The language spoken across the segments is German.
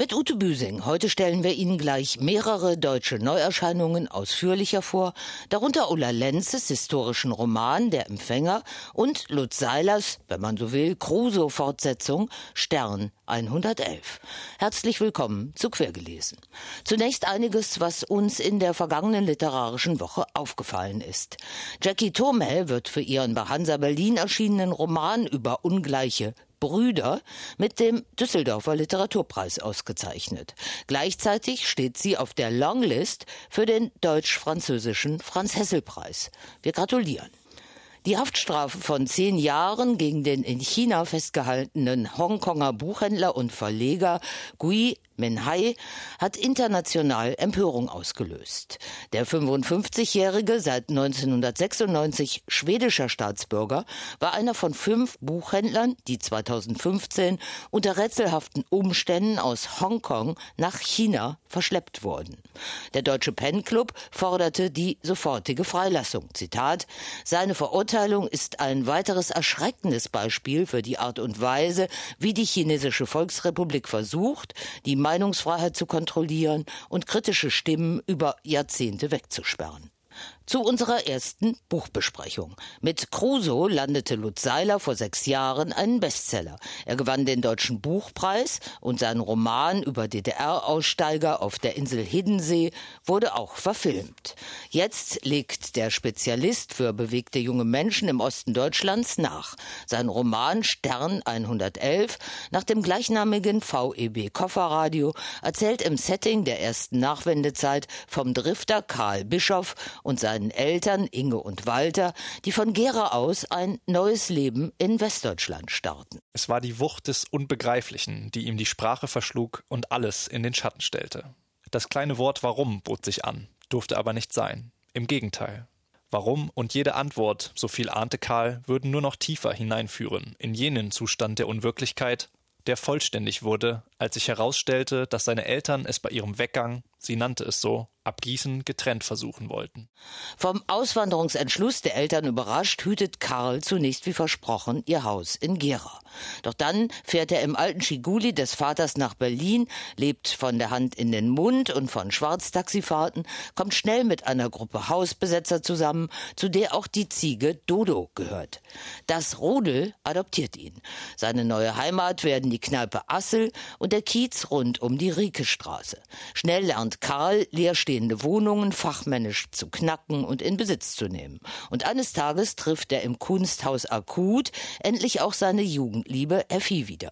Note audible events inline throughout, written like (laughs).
Mit Ute Büsing. Heute stellen wir Ihnen gleich mehrere deutsche Neuerscheinungen ausführlicher vor, darunter Ulla Lenzes historischen Roman Der Empfänger und Lutz Seilers, wenn man so will, Crusoe-Fortsetzung Stern 111. Herzlich willkommen zu Quergelesen. Zunächst einiges, was uns in der vergangenen literarischen Woche aufgefallen ist. Jackie Thomel wird für ihren bei Hansa Berlin erschienenen Roman über ungleiche Brüder mit dem Düsseldorfer Literaturpreis ausgezeichnet. Gleichzeitig steht sie auf der Longlist für den deutsch-französischen Franz-Hessel-Preis. Wir gratulieren. Die Haftstrafe von zehn Jahren gegen den in China festgehaltenen Hongkonger Buchhändler und Verleger Gui Menhai hat international Empörung ausgelöst. Der 55-jährige, seit 1996 schwedischer Staatsbürger, war einer von fünf Buchhändlern, die 2015 unter rätselhaften Umständen aus Hongkong nach China verschleppt wurden. Der Deutsche Pen Club forderte die sofortige Freilassung. Zitat, seine Verurteilung ist ein weiteres erschreckendes Beispiel für die Art und Weise, wie die chinesische Volksrepublik versucht, die Meinungsfreiheit zu kontrollieren und kritische Stimmen über Jahrzehnte wegzusperren. Zu unserer ersten Buchbesprechung. Mit Crusoe landete Lutz Seiler vor sechs Jahren einen Bestseller. Er gewann den Deutschen Buchpreis und sein Roman über DDR-Aussteiger auf der Insel Hiddensee wurde auch verfilmt. Jetzt legt der Spezialist für bewegte junge Menschen im Osten Deutschlands nach. Sein Roman Stern 111 nach dem gleichnamigen VEB Kofferradio erzählt im Setting der ersten Nachwendezeit vom Drifter Karl Bischoff und seinen seinen Eltern Inge und Walter, die von Gera aus ein neues Leben in Westdeutschland starten. Es war die Wucht des Unbegreiflichen, die ihm die Sprache verschlug und alles in den Schatten stellte. Das kleine Wort Warum bot sich an, durfte aber nicht sein. Im Gegenteil. Warum und jede Antwort, so viel ahnte Karl, würden nur noch tiefer hineinführen, in jenen Zustand der Unwirklichkeit, der vollständig wurde, als sich herausstellte, dass seine Eltern es bei ihrem Weggang, sie nannte es so, Abgießen getrennt versuchen wollten. Vom Auswanderungsentschluss der Eltern überrascht, hütet Karl zunächst wie versprochen ihr Haus in Gera. Doch dann fährt er im alten Schiguli des Vaters nach Berlin, lebt von der Hand in den Mund und von Schwarztaxifahrten, kommt schnell mit einer Gruppe Hausbesetzer zusammen, zu der auch die Ziege Dodo gehört. Das Rudel adoptiert ihn. Seine neue Heimat werden die Kneipe Assel und der Kiez rund um die Riekestraße. Schnell lernt Karl leerstehende Wohnungen fachmännisch zu knacken und in Besitz zu nehmen. Und eines Tages trifft er im Kunsthaus Akut endlich auch seine Jugendliebe Effi wieder.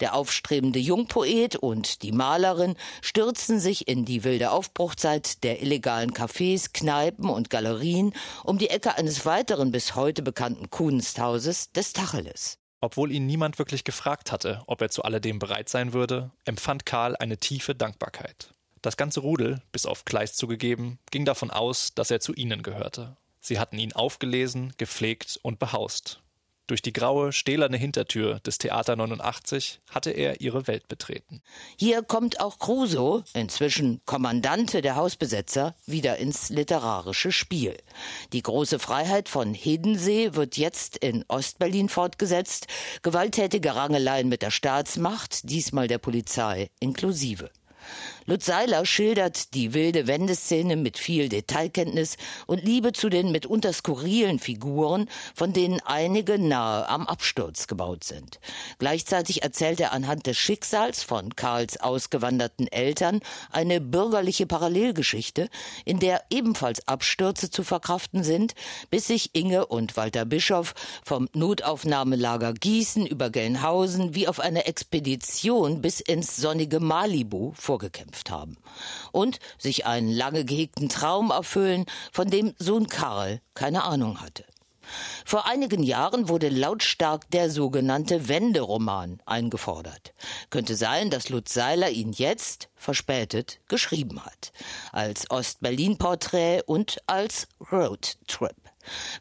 Der aufstrebende Jungpoet und die Malerin stürzen sich in die wilde Aufbruchzeit der illegalen Cafés, Kneipen und Galerien um die Ecke eines weiteren bis heute bekannten Kunsthauses des Tacheles. Obwohl ihn niemand wirklich gefragt hatte, ob er zu alledem bereit sein würde, empfand Karl eine tiefe Dankbarkeit. Das ganze Rudel, bis auf Kleist zugegeben, ging davon aus, dass er zu ihnen gehörte. Sie hatten ihn aufgelesen, gepflegt und behaust. Durch die graue, stählerne Hintertür des Theater 89 hatte er ihre Welt betreten. Hier kommt auch Crusoe, inzwischen Kommandante der Hausbesetzer, wieder ins literarische Spiel. Die große Freiheit von Hiddensee wird jetzt in Ostberlin fortgesetzt, gewalttätige Rangeleien mit der Staatsmacht, diesmal der Polizei inklusive. Lutz Seiler schildert die wilde Wendeszene mit viel Detailkenntnis und Liebe zu den mitunter skurrilen Figuren, von denen einige nahe am Absturz gebaut sind. Gleichzeitig erzählt er anhand des Schicksals von Karls ausgewanderten Eltern eine bürgerliche Parallelgeschichte, in der ebenfalls Abstürze zu verkraften sind, bis sich Inge und Walter Bischof vom Notaufnahmelager Gießen über Gelnhausen wie auf einer Expedition bis ins sonnige Malibu vorgekämpft gekämpft haben und sich einen lange gehegten Traum erfüllen, von dem Sohn Karl keine Ahnung hatte. Vor einigen Jahren wurde lautstark der sogenannte Wenderoman eingefordert. Könnte sein, dass Lutz Seiler ihn jetzt, verspätet geschrieben hat. Als Ost-Berlin-Porträt und als Roadtrip.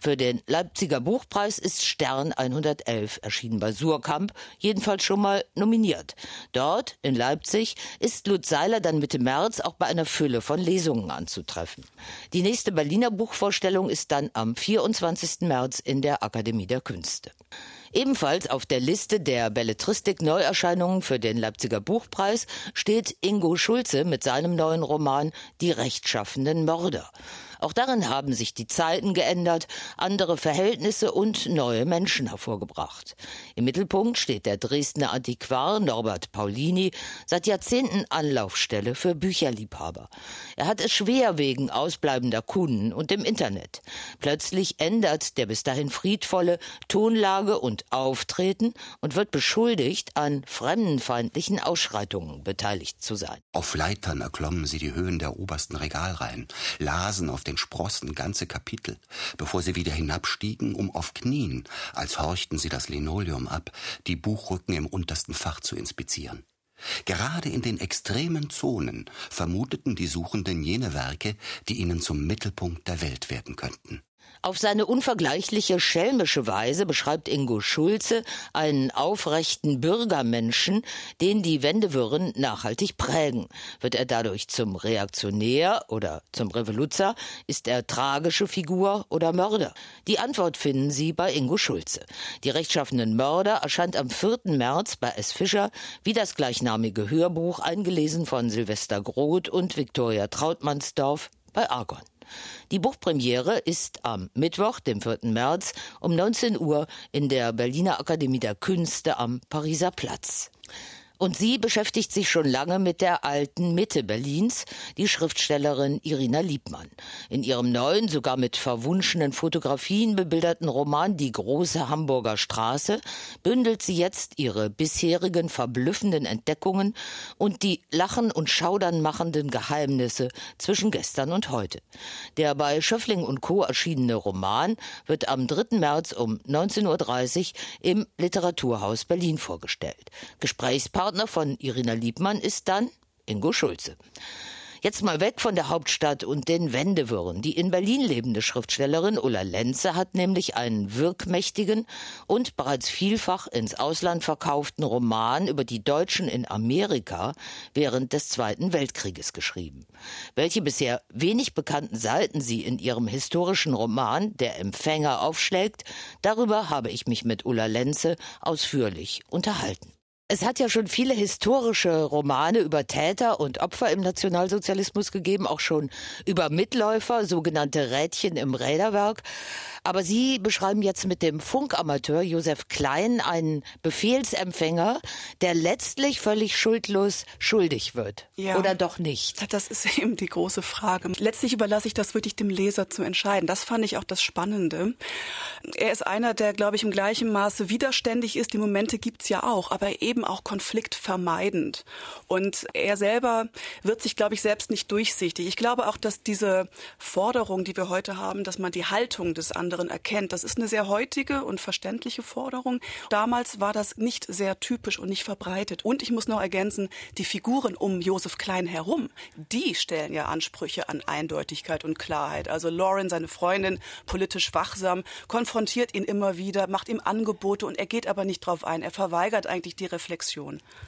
Für den Leipziger Buchpreis ist Stern 111 erschienen bei Surkamp, jedenfalls schon mal nominiert. Dort, in Leipzig, ist Lutz Seiler dann Mitte März auch bei einer Fülle von Lesungen anzutreffen. Die nächste Berliner Buchvorstellung ist dann am 24. März in der Akademie der Künste. Ebenfalls auf der Liste der Belletristik-Neuerscheinungen für den Leipziger Buchpreis steht Ingo Schulze mit seinem neuen Roman Die rechtschaffenden Mörder. Auch darin haben sich die Zeiten geändert, andere Verhältnisse und neue Menschen hervorgebracht. Im Mittelpunkt steht der Dresdner Antiquar Norbert Paulini, seit Jahrzehnten Anlaufstelle für Bücherliebhaber. Er hat es schwer wegen ausbleibender Kunden und dem Internet. Plötzlich ändert der bis dahin friedvolle Tonlage und Auftreten und wird beschuldigt, an fremdenfeindlichen Ausschreitungen beteiligt zu sein. Auf Leitern erklommen sie die Höhen der obersten Regalreihen, lasen auf den den Sprossen ganze Kapitel, bevor sie wieder hinabstiegen, um auf Knien, als horchten sie das Linoleum ab, die Buchrücken im untersten Fach zu inspizieren. Gerade in den extremen Zonen vermuteten die Suchenden jene Werke, die ihnen zum Mittelpunkt der Welt werden könnten. Auf seine unvergleichliche schelmische Weise beschreibt Ingo Schulze einen aufrechten Bürgermenschen, den die Wendewirren nachhaltig prägen. Wird er dadurch zum Reaktionär oder zum Revoluzer? Ist er tragische Figur oder Mörder? Die Antwort finden Sie bei Ingo Schulze. Die rechtschaffenen Mörder erscheint am 4. März bei S. Fischer wie das gleichnamige Hörbuch, eingelesen von Silvester Groth und Viktoria Trautmannsdorf bei Argon. Die Buchpremiere ist am Mittwoch, dem 4. März um 19 Uhr in der Berliner Akademie der Künste am Pariser Platz. Und sie beschäftigt sich schon lange mit der alten Mitte Berlins, die Schriftstellerin Irina Liebmann. In ihrem neuen, sogar mit verwunschenen Fotografien bebilderten Roman Die große Hamburger Straße bündelt sie jetzt ihre bisherigen verblüffenden Entdeckungen und die lachen und schaudern machenden Geheimnisse zwischen gestern und heute. Der bei Schöffling und Co. erschienene Roman wird am 3. März um 19.30 Uhr im Literaturhaus Berlin vorgestellt. Gesprächspartner Partner von Irina Liebmann ist dann Ingo Schulze. Jetzt mal weg von der Hauptstadt und den Wendewürren. Die in Berlin lebende Schriftstellerin Ulla Lenze hat nämlich einen wirkmächtigen und bereits vielfach ins Ausland verkauften Roman über die Deutschen in Amerika während des Zweiten Weltkrieges geschrieben. Welche bisher wenig bekannten Seiten sie in ihrem historischen Roman Der Empfänger aufschlägt, darüber habe ich mich mit Ulla Lenze ausführlich unterhalten. Es hat ja schon viele historische Romane über Täter und Opfer im Nationalsozialismus gegeben, auch schon über Mitläufer, sogenannte Rädchen im Räderwerk. Aber Sie beschreiben jetzt mit dem Funkamateur Josef Klein einen Befehlsempfänger, der letztlich völlig schuldlos schuldig wird. Ja. Oder doch nicht? Das ist (laughs) eben die große Frage. Letztlich überlasse ich das wirklich dem Leser zu entscheiden. Das fand ich auch das Spannende. Er ist einer, der, glaube ich, im gleichen Maße widerständig ist. Die Momente gibt's ja auch, aber eben auch konfliktvermeidend. Und er selber wird sich, glaube ich, selbst nicht durchsichtig. Ich glaube auch, dass diese Forderung, die wir heute haben, dass man die Haltung des anderen anderen erkennt. Das ist eine sehr heutige und verständliche Forderung. Damals war das nicht sehr typisch und nicht verbreitet. Und ich muss noch ergänzen, die Figuren um Josef Klein herum, die stellen ja Ansprüche an Eindeutigkeit und Klarheit. Also Lauren, seine Freundin, politisch wachsam, konfrontiert ihn immer wieder, macht ihm Angebote und er geht aber nicht drauf ein. Er verweigert eigentlich die Reflexion.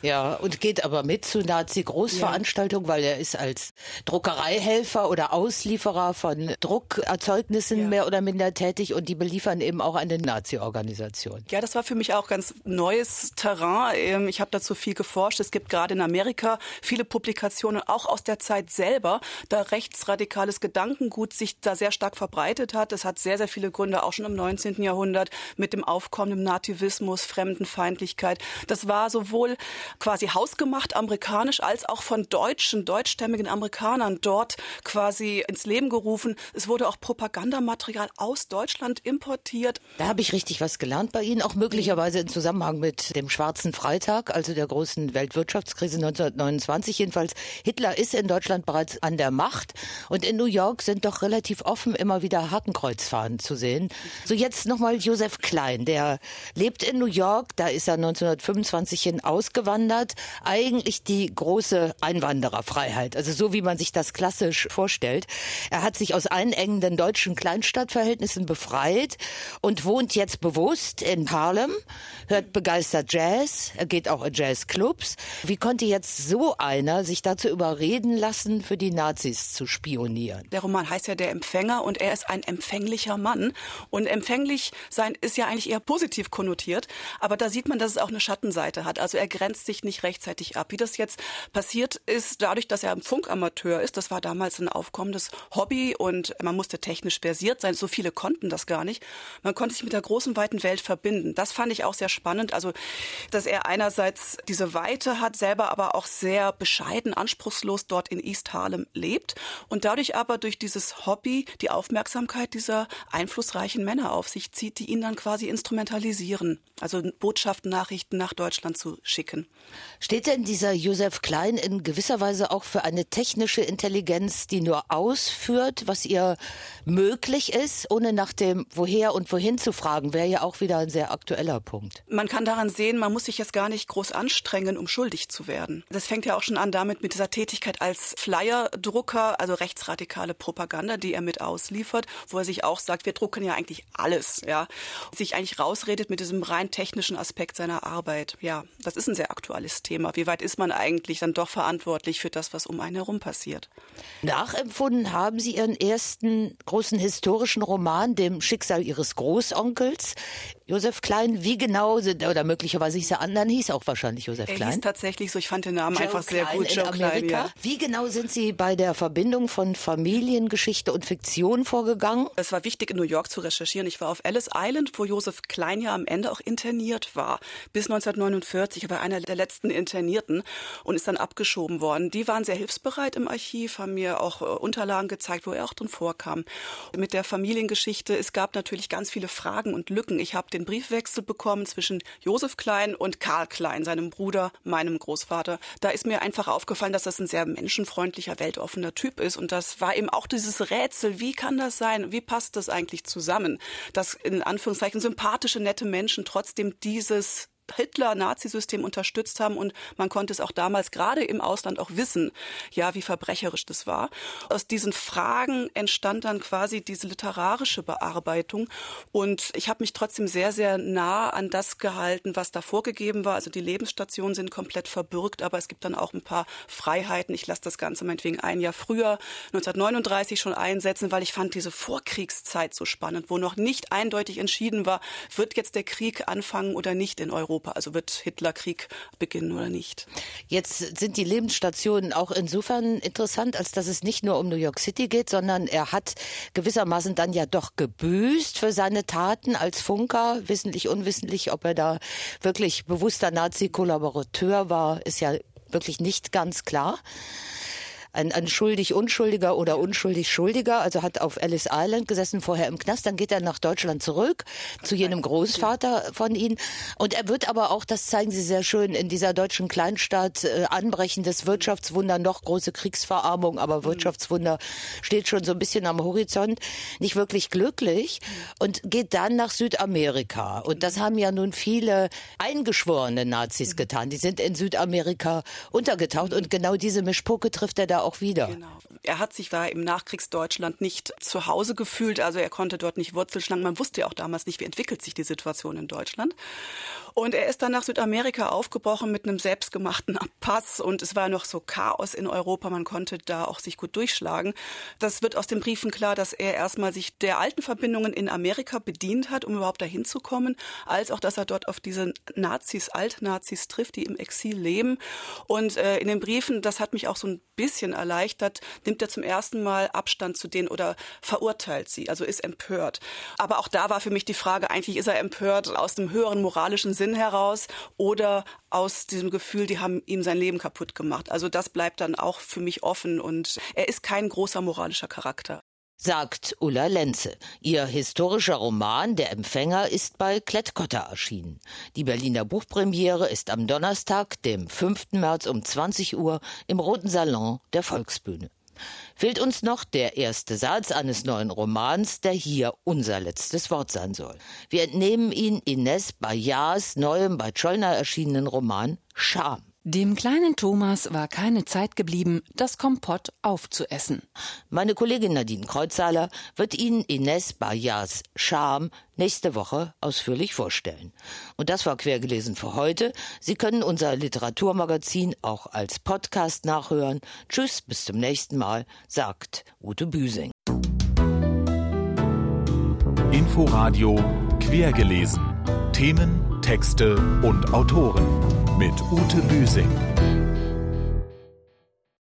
Ja, und geht aber mit zu Nazi-Großveranstaltungen, ja. weil er ist als Druckereihelfer oder Auslieferer von Druckerzeugnissen ja. mehr oder minder tätig und die beliefern eben auch eine Nazi-Organisation. Ja, das war für mich auch ganz neues Terrain. Ähm, ich habe dazu viel geforscht. Es gibt gerade in Amerika viele Publikationen, auch aus der Zeit selber, da rechtsradikales Gedankengut sich da sehr stark verbreitet hat. Es hat sehr, sehr viele Gründe, auch schon im 19. Jahrhundert, mit dem Aufkommen im Nativismus, Fremdenfeindlichkeit. Das war sowohl quasi hausgemacht amerikanisch als auch von deutschen, deutschstämmigen Amerikanern dort quasi ins Leben gerufen. Es wurde auch Propagandamaterial aus Deutschland importiert. Da habe ich richtig was gelernt bei Ihnen, auch möglicherweise im Zusammenhang mit dem Schwarzen Freitag, also der großen Weltwirtschaftskrise 1929. Jedenfalls, Hitler ist in Deutschland bereits an der Macht und in New York sind doch relativ offen immer wieder Hakenkreuzfahnen zu sehen. So jetzt nochmal Josef Klein, der lebt in New York, da ist er 1925 sich hin ausgewandert. Eigentlich die große Einwandererfreiheit, also so wie man sich das klassisch vorstellt. Er hat sich aus einengenden deutschen Kleinstadtverhältnissen befreit und wohnt jetzt bewusst in Harlem, hört begeistert Jazz, er geht auch in Jazzclubs. Wie konnte jetzt so einer sich dazu überreden lassen, für die Nazis zu spionieren? Der Roman heißt ja Der Empfänger und er ist ein empfänglicher Mann. Und empfänglich sein ist ja eigentlich eher positiv konnotiert. Aber da sieht man, dass es auch eine Schattenseite hat. Also er grenzt sich nicht rechtzeitig ab. Wie das jetzt passiert ist, dadurch, dass er ein Funkamateur ist, das war damals ein aufkommendes Hobby und man musste technisch versiert sein. So viele konnten das gar nicht. Man konnte sich mit der großen, weiten Welt verbinden. Das fand ich auch sehr spannend. Also, dass er einerseits diese Weite hat, selber aber auch sehr bescheiden, anspruchslos dort in East Harlem lebt und dadurch aber durch dieses Hobby die Aufmerksamkeit dieser einflussreichen Männer auf sich zieht, die ihn dann quasi instrumentalisieren. Also Botschaften, Nachrichten nach Deutschland zu schicken. Steht denn dieser Josef Klein in gewisser Weise auch für eine technische Intelligenz, die nur ausführt, was ihr möglich ist, ohne nach dem Woher und Wohin zu fragen, wäre ja auch wieder ein sehr aktueller Punkt. Man kann daran sehen, man muss sich jetzt gar nicht groß anstrengen, um schuldig zu werden. Das fängt ja auch schon an damit mit dieser Tätigkeit als Flyerdrucker, also rechtsradikale Propaganda, die er mit ausliefert, wo er sich auch sagt, wir drucken ja eigentlich alles, ja. Sich eigentlich rausredet mit diesem rein technischen Aspekt seiner Arbeit. Ja, das ist ein sehr aktuelles Thema. Wie weit ist man eigentlich dann doch verantwortlich für das, was um einen herum passiert? Nachempfunden haben Sie Ihren ersten großen historischen Roman, dem Schicksal Ihres Großonkels, Josef Klein, wie genau sind, oder möglicherweise hieß er anderen, hieß auch wahrscheinlich Josef er Klein. Hieß tatsächlich so, ich fand den Namen Joe einfach sehr Klein gut, in Joe Amerika. Klein. Ja. Wie genau sind Sie bei der Verbindung von Familiengeschichte und Fiktion vorgegangen? Es war wichtig, in New York zu recherchieren. Ich war auf Ellis Island, wo Josef Klein ja am Ende auch interniert war. Bis 1949. Er war einer der letzten Internierten und ist dann abgeschoben worden. Die waren sehr hilfsbereit im Archiv, haben mir auch äh, Unterlagen gezeigt, wo er auch drin vorkam. Mit der Familiengeschichte, es gab natürlich ganz viele Fragen und Lücken. Ich habe den Briefwechsel bekommen zwischen Josef Klein und Karl Klein, seinem Bruder, meinem Großvater. Da ist mir einfach aufgefallen, dass das ein sehr menschenfreundlicher, weltoffener Typ ist. Und das war eben auch dieses Rätsel, wie kann das sein? Wie passt das eigentlich zusammen? Dass in Anführungszeichen sympathische, nette Menschen trotzdem dieses Hitler-Nazisystem unterstützt haben und man konnte es auch damals gerade im Ausland auch wissen, ja, wie verbrecherisch das war. Aus diesen Fragen entstand dann quasi diese literarische Bearbeitung und ich habe mich trotzdem sehr, sehr nah an das gehalten, was da vorgegeben war. Also die Lebensstationen sind komplett verbürgt, aber es gibt dann auch ein paar Freiheiten. Ich lasse das Ganze meinetwegen ein Jahr früher, 1939 schon einsetzen, weil ich fand diese Vorkriegszeit so spannend, wo noch nicht eindeutig entschieden war, wird jetzt der Krieg anfangen oder nicht in Europa. Europa. Also wird Hitlerkrieg beginnen oder nicht? Jetzt sind die Lebensstationen auch insofern interessant, als dass es nicht nur um New York City geht, sondern er hat gewissermaßen dann ja doch gebüßt für seine Taten als Funker, wissentlich, unwissentlich, ob er da wirklich bewusster Nazi-Kollaborateur war, ist ja wirklich nicht ganz klar ein, ein schuldig Unschuldiger oder unschuldig Schuldiger, also hat auf Ellis Island gesessen, vorher im Knast, dann geht er nach Deutschland zurück zu jenem Großvater von ihnen. Und er wird aber auch, das zeigen Sie sehr schön, in dieser deutschen Kleinstadt äh, anbrechendes Wirtschaftswunder, noch große Kriegsverarmung, aber mhm. Wirtschaftswunder steht schon so ein bisschen am Horizont, nicht wirklich glücklich und geht dann nach Südamerika. Und das haben ja nun viele eingeschworene Nazis mhm. getan, die sind in Südamerika untergetaucht und genau diese Mischpoke trifft er da auch wieder. Genau. Er hat sich da im Nachkriegsdeutschland nicht zu Hause gefühlt, also er konnte dort nicht Wurzel schlagen. Man wusste ja auch damals nicht, wie entwickelt sich die Situation in Deutschland. Und er ist dann nach Südamerika aufgebrochen mit einem selbstgemachten Pass und es war noch so Chaos in Europa, man konnte da auch sich gut durchschlagen. Das wird aus den Briefen klar, dass er erstmal sich der alten Verbindungen in Amerika bedient hat, um überhaupt dahin zu kommen, als auch, dass er dort auf diese Nazis, Altnazis trifft, die im Exil leben. Und äh, in den Briefen, das hat mich auch so ein bisschen erleichtert, nimmt er zum ersten Mal Abstand zu denen oder verurteilt sie, also ist empört. Aber auch da war für mich die Frage, eigentlich ist er empört aus dem höheren moralischen Sinn heraus oder aus diesem Gefühl, die haben ihm sein Leben kaputt gemacht. Also das bleibt dann auch für mich offen und er ist kein großer moralischer Charakter sagt Ulla Lenze. Ihr historischer Roman Der Empfänger ist bei Klettkotter erschienen. Die Berliner Buchpremiere ist am Donnerstag, dem 5. März um 20 Uhr im Roten Salon der Volksbühne. Fehlt uns noch der erste Satz eines neuen Romans, der hier unser letztes Wort sein soll. Wir entnehmen ihn Ines Bayards neuem bei Schollner erschienenen Roman Scham. Dem kleinen Thomas war keine Zeit geblieben, das Kompott aufzuessen. Meine Kollegin Nadine Kreuzhaler wird Ihnen Ines Bayards Scham nächste Woche ausführlich vorstellen. Und das war quergelesen für heute. Sie können unser Literaturmagazin auch als Podcast nachhören. Tschüss, bis zum nächsten Mal, sagt Ute Büsing. Inforadio quergelesen. Themen, Texte und Autoren mit Ute Büsing.